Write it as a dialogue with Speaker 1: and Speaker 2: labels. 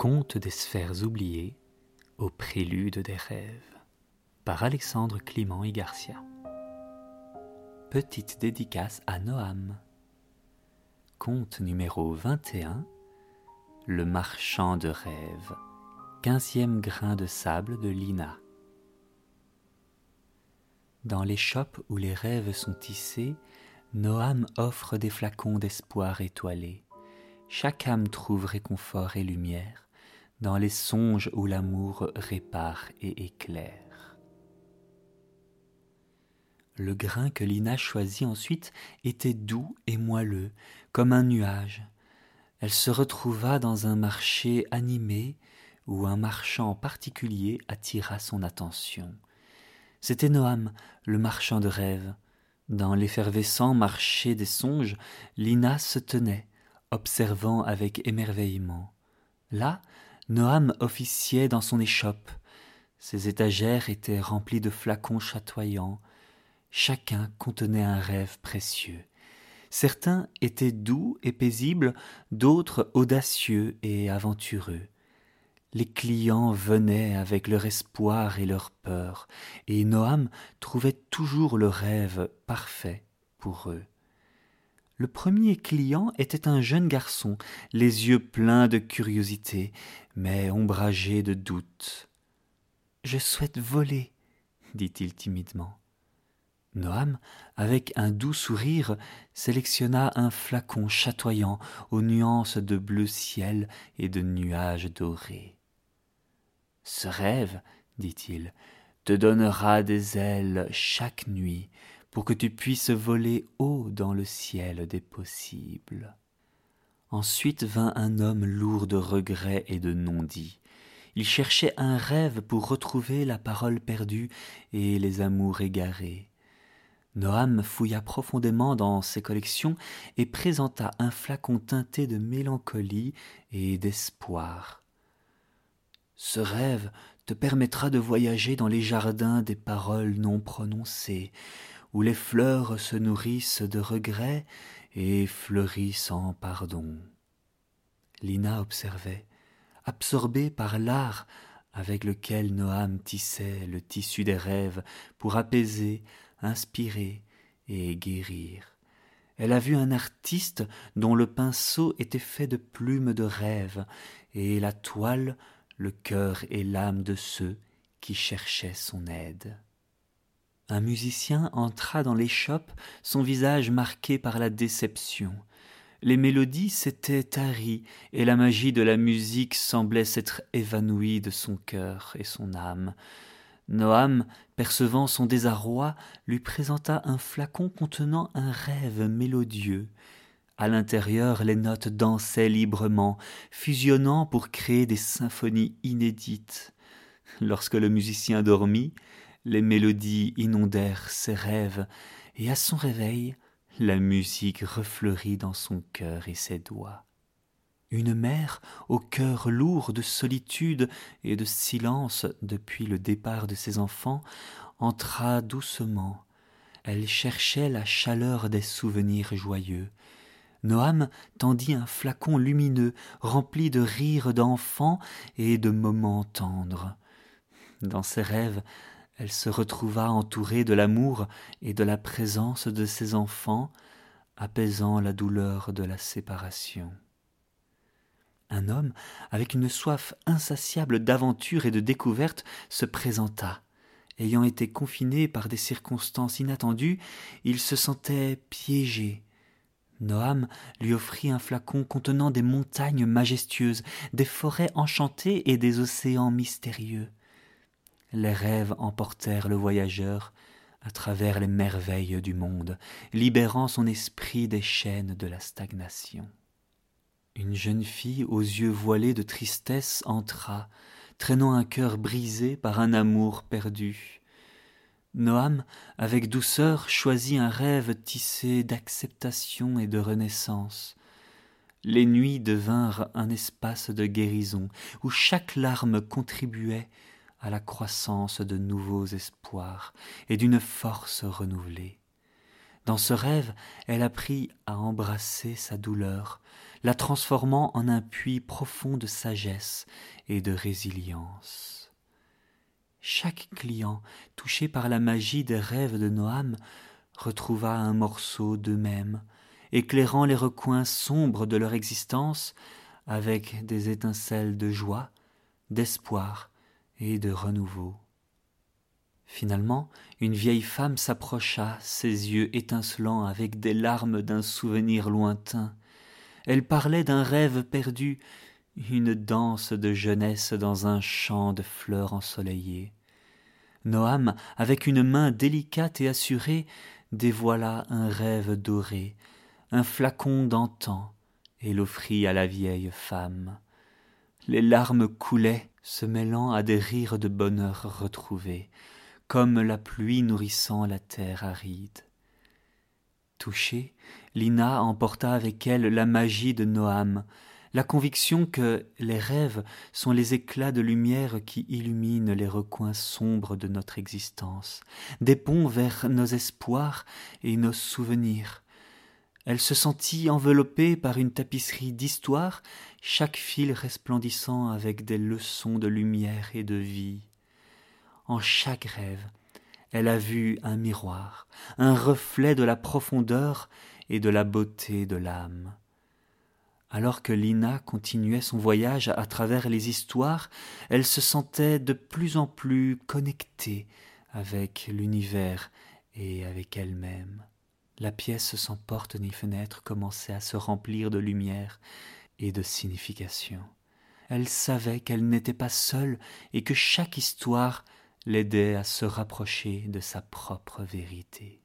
Speaker 1: Conte des sphères oubliées au prélude des rêves par Alexandre Clément et Garcia. Petite dédicace à Noam. Conte numéro 21 Le marchand de rêves. Quinzième grain de sable de Lina. Dans l'échoppe où les rêves sont tissés, Noam offre des flacons d'espoir étoilés. Chaque âme trouve réconfort et lumière dans les songes où l'amour répare et éclaire. Le grain que Lina choisit ensuite était doux et moelleux, comme un nuage. Elle se retrouva dans un marché animé où un marchand particulier attira son attention. C'était Noam, le marchand de rêves. Dans l'effervescent marché des songes, Lina se tenait, observant avec émerveillement. Là, Noam officiait dans son échoppe. Ses étagères étaient remplies de flacons chatoyants. Chacun contenait un rêve précieux. Certains étaient doux et paisibles, d'autres audacieux et aventureux. Les clients venaient avec leur espoir et leur peur, et Noam trouvait toujours le rêve parfait pour eux. Le premier client était un jeune garçon, les yeux pleins de curiosité, mais ombragés de doute. Je souhaite voler, dit-il timidement. Noam, avec un doux sourire, sélectionna un flacon chatoyant aux nuances de bleu ciel et de nuages dorés. Ce rêve, dit-il, te donnera des ailes chaque nuit pour que tu puisses voler haut dans le ciel des possibles. Ensuite vint un homme lourd de regrets et de non-dits. Il cherchait un rêve pour retrouver la parole perdue et les amours égarés. Noam fouilla profondément dans ses collections et présenta un flacon teinté de mélancolie et d'espoir. Ce rêve te permettra de voyager dans les jardins des paroles non prononcées, où les fleurs se nourrissent de regrets et fleurissent en pardon. Lina observait, absorbée par l'art avec lequel Noam tissait le tissu des rêves pour apaiser, inspirer et guérir. Elle a vu un artiste dont le pinceau était fait de plumes de rêve, et la toile le cœur et l'âme de ceux qui cherchaient son aide. Un musicien entra dans l'échoppe, son visage marqué par la déception. Les mélodies s'étaient taries, et la magie de la musique semblait s'être évanouie de son cœur et son âme. Noam, percevant son désarroi, lui présenta un flacon contenant un rêve mélodieux. À l'intérieur, les notes dansaient librement, fusionnant pour créer des symphonies inédites. Lorsque le musicien dormit, les mélodies inondèrent ses rêves, et à son réveil, la musique refleurit dans son cœur et ses doigts. Une mère au cœur lourd de solitude et de silence depuis le départ de ses enfants entra doucement. Elle cherchait la chaleur des souvenirs joyeux. Noam tendit un flacon lumineux rempli de rires d'enfants et de moments tendres. Dans ses rêves, elle se retrouva entourée de l'amour et de la présence de ses enfants, apaisant la douleur de la séparation. Un homme, avec une soif insatiable d'aventure et de découverte, se présenta. Ayant été confiné par des circonstances inattendues, il se sentait piégé. Noam lui offrit un flacon contenant des montagnes majestueuses, des forêts enchantées et des océans mystérieux les rêves emportèrent le voyageur à travers les merveilles du monde, libérant son esprit des chaînes de la stagnation. Une jeune fille aux yeux voilés de tristesse entra, traînant un cœur brisé par un amour perdu. Noam, avec douceur, choisit un rêve tissé d'acceptation et de renaissance. Les nuits devinrent un espace de guérison, où chaque larme contribuait à la croissance de nouveaux espoirs et d'une force renouvelée. Dans ce rêve, elle apprit à embrasser sa douleur, la transformant en un puits profond de sagesse et de résilience. Chaque client, touché par la magie des rêves de Noam, retrouva un morceau d'eux-mêmes, éclairant les recoins sombres de leur existence avec des étincelles de joie, d'espoir et de renouveau. Finalement, une vieille femme s'approcha, ses yeux étincelants avec des larmes d'un souvenir lointain. Elle parlait d'un rêve perdu, une danse de jeunesse dans un champ de fleurs ensoleillées. Noam, avec une main délicate et assurée, dévoila un rêve doré, un flacon d'antan, et l'offrit à la vieille femme. Les larmes coulaient, se mêlant à des rires de bonheur retrouvés, comme la pluie nourrissant la terre aride. Touchée, Lina emporta avec elle la magie de Noam, la conviction que les rêves sont les éclats de lumière qui illuminent les recoins sombres de notre existence, des ponts vers nos espoirs et nos souvenirs. Elle se sentit enveloppée par une tapisserie d'histoire, chaque fil resplendissant avec des leçons de lumière et de vie. En chaque rêve, elle a vu un miroir, un reflet de la profondeur et de la beauté de l'âme. Alors que Lina continuait son voyage à travers les histoires, elle se sentait de plus en plus connectée avec l'univers et avec elle-même. La pièce sans porte ni fenêtre commençait à se remplir de lumière et de signification. Elle savait qu'elle n'était pas seule et que chaque histoire l'aidait à se rapprocher de sa propre vérité.